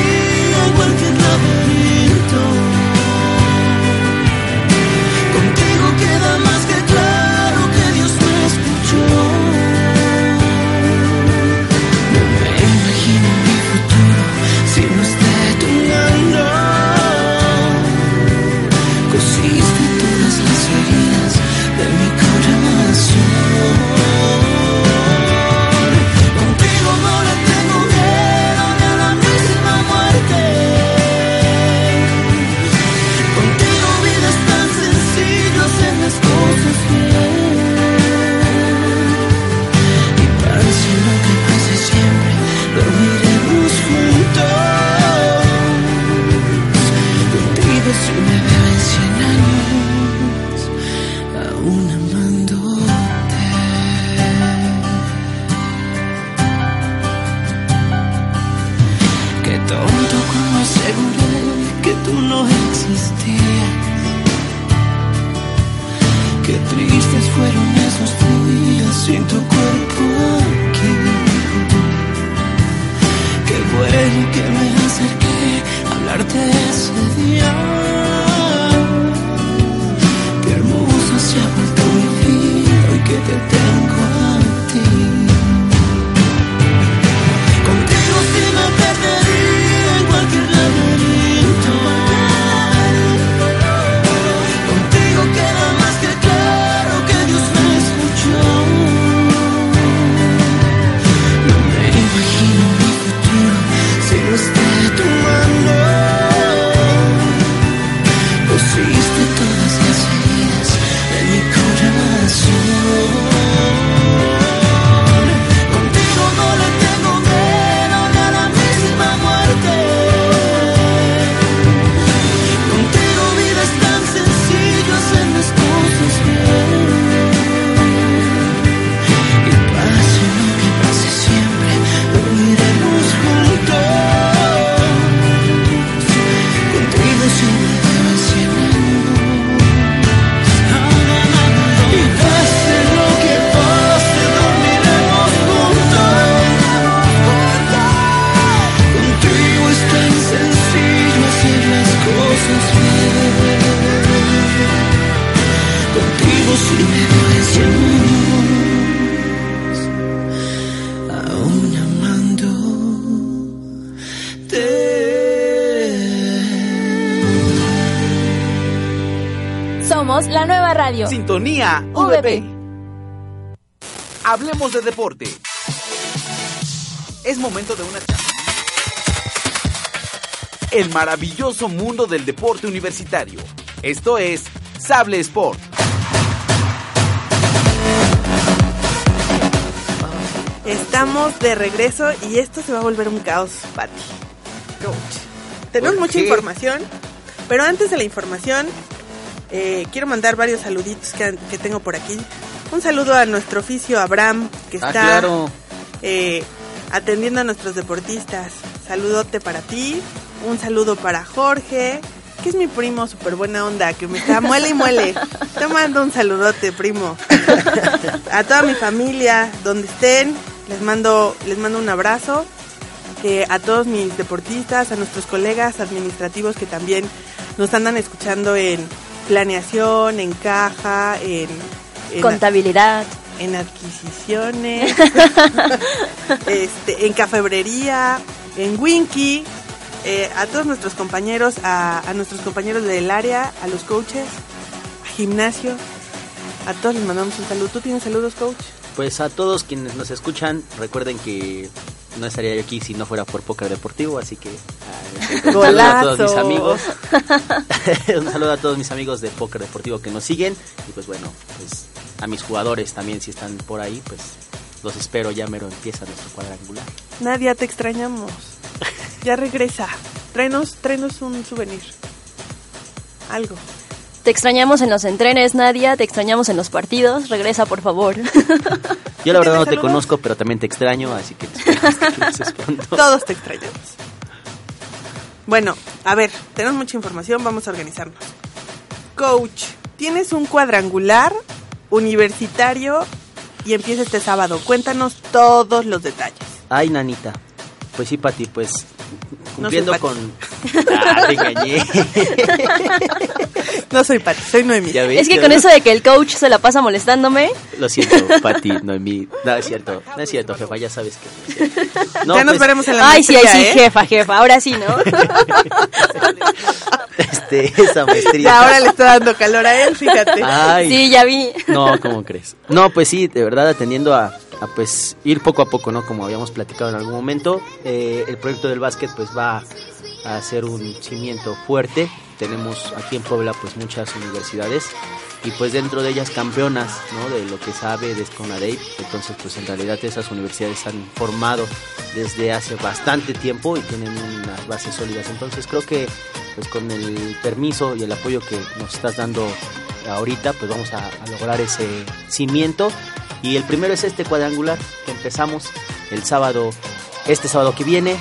Sintonía VP. Hablemos de deporte. Es momento de una charla. El maravilloso mundo del deporte universitario. Esto es Sable Sport. Estamos de regreso y esto se va a volver un caos, Pati. Coach. Tenemos ¿Por mucha información, pero antes de la información, eh, quiero mandar varios saluditos que, que tengo por aquí. Un saludo a nuestro oficio Abraham, que Ah, está claro. eh, atendiendo a nuestros deportistas. Saludote para ti. Un saludo para Jorge, que es mi primo súper buena onda, que me está muele y muele. [laughs] Te mando un saludote, primo. [laughs] A toda mi familia, donde estén, les mando, les mando un abrazo. Eh, a todos mis deportistas, a nuestros colegas administrativos que también nos andan escuchando en planeación, en caja, en, en Contabilidad. en adquisiciones, [laughs] este, en cafebrería, en Winky, eh, a todos nuestros compañeros, a, a nuestros compañeros del área, a los coaches, a gimnasio, a todos les mandamos un saludo. ¿Tú tienes saludos, coach? Pues a todos quienes nos escuchan, recuerden que no estaría yo aquí si no fuera por Póker Deportivo, así que ah, un saludo a todos mis amigos. [laughs] [laughs] un saludo a todos mis amigos de Póker Deportivo que nos siguen y pues bueno, pues a mis jugadores también si están por ahí, pues los espero, ya mero empieza nuestro cuadrangular. Nadia, te extrañamos. Ya regresa. Tráenos un souvenir. Algo. Te extrañamos en los entrenes, Nadia. Te extrañamos en los partidos. Regresa, por favor. Yo la verdad no te saludos? conozco, pero también te extraño, así que regreses [laughs] pronto. Todos te extrañamos. Bueno, a ver, tenemos mucha información, vamos a organizarnos. Coach, tienes un cuadrangular universitario y empieza este sábado. Cuéntanos todos los detalles. Ay, nanita. Pues sí, Pati, pues cumpliendo Pati. con... Ah, te engañé. No soy Pati, soy Noemí. Es que ¿Ya con eso de que el coach se la pasa molestándome. Lo siento, Pati, Noemí. No, es cierto, no es cierto, jefa, ya sabes que no. No, ya nos pues, veremos en la Ay, sí, ay, sí, ¿eh? jefa, jefa. Ahora sí, ¿no? [laughs] Este, esa maestría. Ya ahora le está dando calor a él, fíjate. Ay. Sí, ya vi. No, ¿cómo crees? No, pues sí, de verdad atendiendo a, a, pues ir poco a poco, ¿no? Como habíamos platicado en algún momento, eh, el proyecto del básquet pues va a ser un cimiento fuerte. Tenemos aquí en Puebla pues muchas universidades y pues dentro de ellas campeonas, ¿no? De lo que sabe de Conadey. Entonces pues en realidad esas universidades han formado desde hace bastante tiempo y tienen unas bases sólidas. Entonces creo que pues con el permiso y el apoyo que nos estás dando ahorita, pues vamos a lograr ese cimiento. Y el primero es este cuadrangular que empezamos el sábado, este sábado que viene,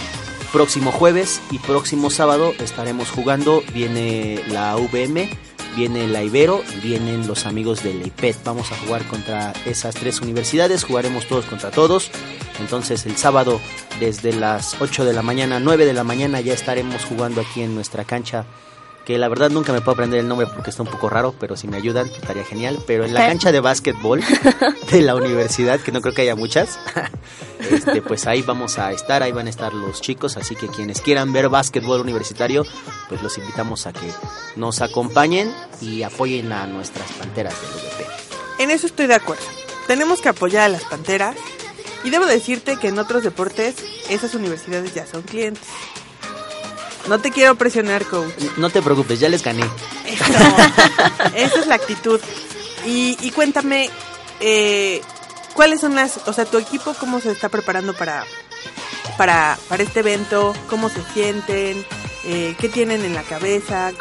próximo jueves y próximo sábado estaremos jugando. Viene la VM, viene la Ibero, vienen los amigos del IPET. Vamos a jugar contra esas tres universidades, jugaremos todos contra todos. Entonces el sábado desde las 8 de la mañana, 9 de la mañana ya estaremos jugando aquí en nuestra cancha. Que la verdad nunca me puedo aprender el nombre porque está un poco raro, pero si me ayudan estaría genial. Pero en la cancha de básquetbol [laughs] de la universidad, que no creo que haya muchas, [laughs] este, pues ahí vamos a estar, ahí van a estar los chicos. Así que quienes quieran ver básquetbol universitario, pues los invitamos a que nos acompañen y apoyen a nuestras panteras del UDP. En eso estoy de acuerdo. Tenemos que apoyar a las panteras. Y debo decirte que en otros deportes, esas universidades ya son clientes. No te quiero presionar, coach. No te preocupes, ya les gané. Esa es la actitud. Y, y cuéntame, eh, ¿cuáles son las, o sea, tu equipo cómo se está preparando para, para, para este evento? ¿Cómo se sienten? Eh, ¿Qué tienen en la cabeza?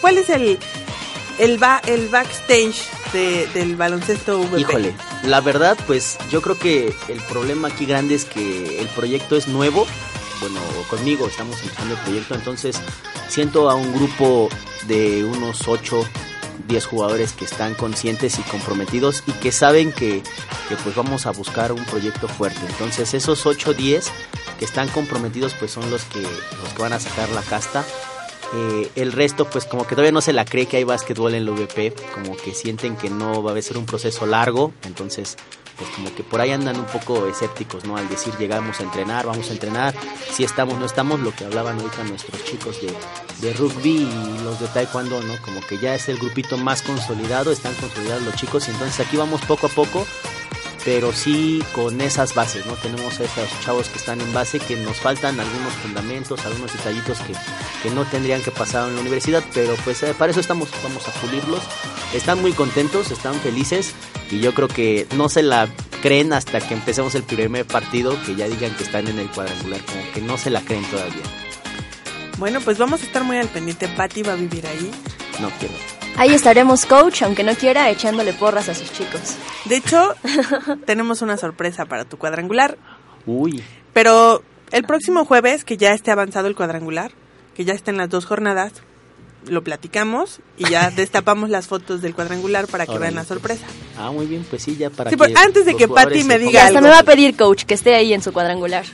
¿Cuál es el, el, ba- el backstage de- del baloncesto VP? Híjole, la verdad, pues yo creo que el problema aquí grande es que el proyecto es nuevo. Bueno, conmigo estamos empezando el proyecto, entonces siento a un grupo de unos 8, 10 jugadores que están conscientes y comprometidos y que saben que, que, pues vamos a buscar un proyecto fuerte. Entonces esos 8, 10 que están comprometidos pues son los que, los que van a sacar la casta Eh, el resto, pues como que todavía no se la cree que hay básquetbol en la VP, como que sienten que no va a ser un proceso largo, entonces pues como que por ahí andan un poco escépticos, ¿no? Al decir llegamos a entrenar, vamos a entrenar, si estamos, no estamos, lo que hablaban ahorita nuestros chicos de, de rugby y los de taekwondo, ¿no? Como que ya es el grupito más consolidado, están consolidados los chicos y entonces aquí vamos poco a poco pero sí con esas bases, ¿no? Tenemos esos chavos que están en base, que nos faltan algunos fundamentos, algunos detallitos que, que no tendrían que pasar en la universidad, pero pues eh, para eso estamos, vamos a pulirlos. Están muy contentos, están felices y yo creo que no se la creen hasta que empecemos el primer partido, que ya digan que están en el cuadrangular, como que no se la creen todavía. Bueno, pues vamos a estar muy al pendiente. Patti va a vivir ahí. No quiero. Ahí estaremos, coach, aunque no quiera, echándole porras a sus chicos. De hecho, [laughs] tenemos una sorpresa para tu cuadrangular. Uy. Pero el próximo jueves, que ya esté avanzado el cuadrangular, que ya estén las dos jornadas, lo platicamos y ya [laughs] destapamos las fotos del cuadrangular para que vean la sorpresa. Ah, muy bien, pues sí, ya para Sí, que pues, antes de que Pati me diga Hasta me va a pedir, coach, que esté ahí en su cuadrangular.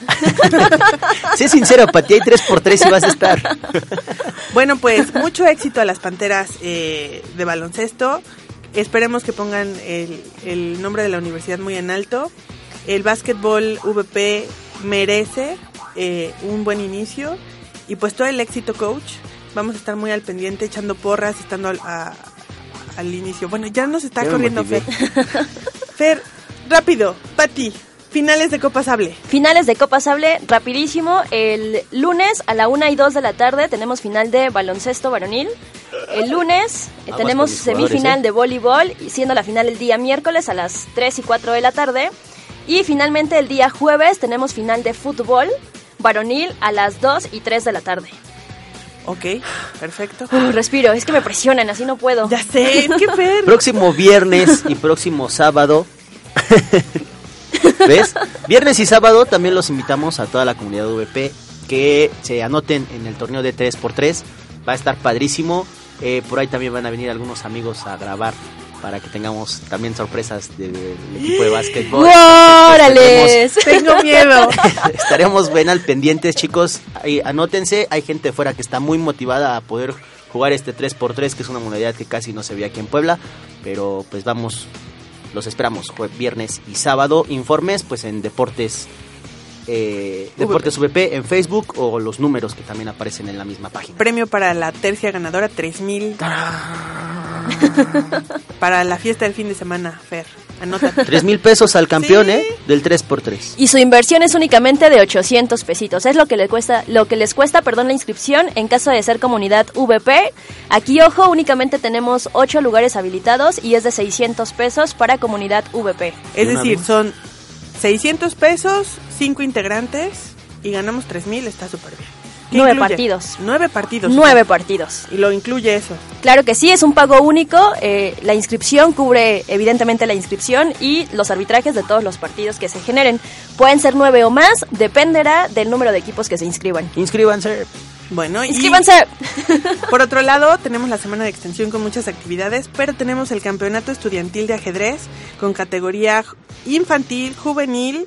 [laughs] Sé sincero, Pati, hay 3x3 y vas a estar. [laughs] Bueno, pues mucho éxito a las Panteras eh, de baloncesto. Esperemos que pongan el, el nombre de la universidad muy en alto. El básquetbol VP merece eh, un buen inicio y pues todo el éxito, coach. Vamos a estar muy al pendiente, echando porras, estando al, a- al inicio. Bueno, ya nos está corriendo motivé. Fer. [laughs] Fer, rápido, Pati, finales de Copa Sable. Finales de Copa Sable, rapidísimo. El lunes a la 1 y 2 de la tarde tenemos final de baloncesto varonil. El lunes eh, tenemos semifinal ¿eh? de voleibol, y siendo la final el día miércoles a las 3 y 4 de la tarde. Y finalmente el día jueves tenemos final de fútbol varonil a las 2 y 3 de la tarde. Ok, perfecto. Uh, respiro, es que me presionan, así no puedo. Ya sé, qué Fer. [laughs] Próximo viernes y próximo sábado. [laughs] ¿Ves? Viernes y sábado también los invitamos a toda la comunidad VP que se anoten en el torneo de 3x3. Va a estar padrísimo. Eh, por ahí también van a venir algunos amigos a grabar para que tengamos también sorpresas del, del equipo de básquetbol. ¡Órales! [laughs] Tengo miedo. [laughs] Estaremos bien al pendientes, chicos. Ahí, anótense, hay gente fuera que está muy motivada a poder jugar este 3x3, que es una modalidad que casi no se ve aquí en Puebla. Pero pues vamos, los esperamos viernes y sábado. Informes pues en Deportes. Eh, Deportes VP en Facebook o los números que también aparecen en la misma página. Premio para la tercia ganadora, 3000. para la fiesta del fin de semana, Fer. Anota. Tres mil pesos al campeón, ¿eh? Del 3x3. Y su inversión es únicamente de 800 pesitos. Es lo que les cuesta, lo que les cuesta, perdón, la inscripción en caso de ser comunidad VP. Aquí, ojo, únicamente tenemos 8 lugares habilitados y es de 600 pesos para comunidad VP. Es decir, son 600 pesos, 5 integrantes y ganamos 3000, está súper bien. ¿Qué Nueve incluye? partidos. Nueve partidos. Nueve partidos. Y lo incluye eso. Claro que sí, es un pago único. eh, la inscripción cubre evidentemente la inscripción y los arbitrajes de todos los partidos que se generen. Pueden ser nueve o más, dependerá del número de equipos que se inscriban. Inscríbanse. Bueno, y Inscríbanse. [laughs] por otro lado, tenemos la semana de extensión con muchas actividades, pero tenemos el campeonato estudiantil de ajedrez con categoría infantil, juvenil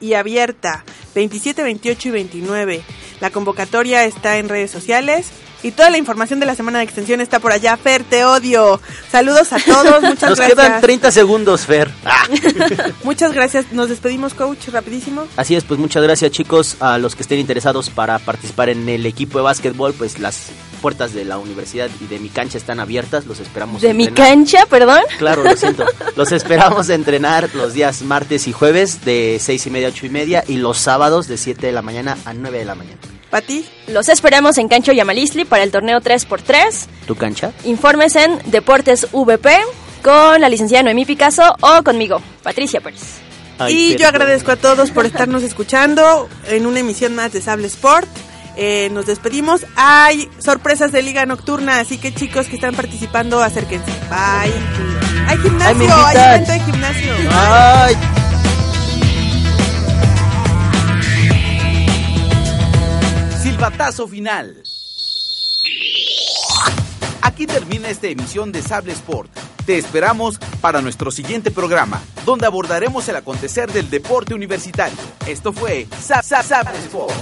y abierta, 27, 28 y 29. La convocatoria está en redes sociales y toda la información de la semana de extensión está por allá. Fer, te odio. Saludos a todos, [laughs] muchas Nos gracias. quedan 30 segundos, Fer. Ah. [laughs] Muchas gracias. Nos despedimos, coach, rapidísimo. Así es, pues muchas gracias chicos a los que estén interesados para participar en el equipo de básquetbol, pues las puertas de la universidad y de mi cancha están abiertas, los esperamos. De mi entrenar. cancha, perdón. Claro, lo siento. [laughs] Los esperamos a entrenar los días martes y jueves de seis y media a ocho y media y los sábados de 7 de la mañana a 9 de la mañana. Pati. Los esperamos en Cancho Yamalistli para el torneo 3x3. ¿Tu cancha? Informes en Deportes VP con la licenciada Noemí Picasso o conmigo, Patricia Pérez. y yo agradezco a todos por estarnos escuchando en una emisión más de Sable Sport. Eh, nos despedimos. Hay sorpresas de Liga Nocturna, así que chicos que están participando, acérquense. Bye. Hay Ay, gimnasio, hay evento de gimnasio. Ay. Silbatazo final. Aquí termina esta emisión de Sable Sport. Te esperamos para nuestro siguiente programa, donde abordaremos el acontecer del deporte universitario. Esto fue Sa- Sa- Sable Sport.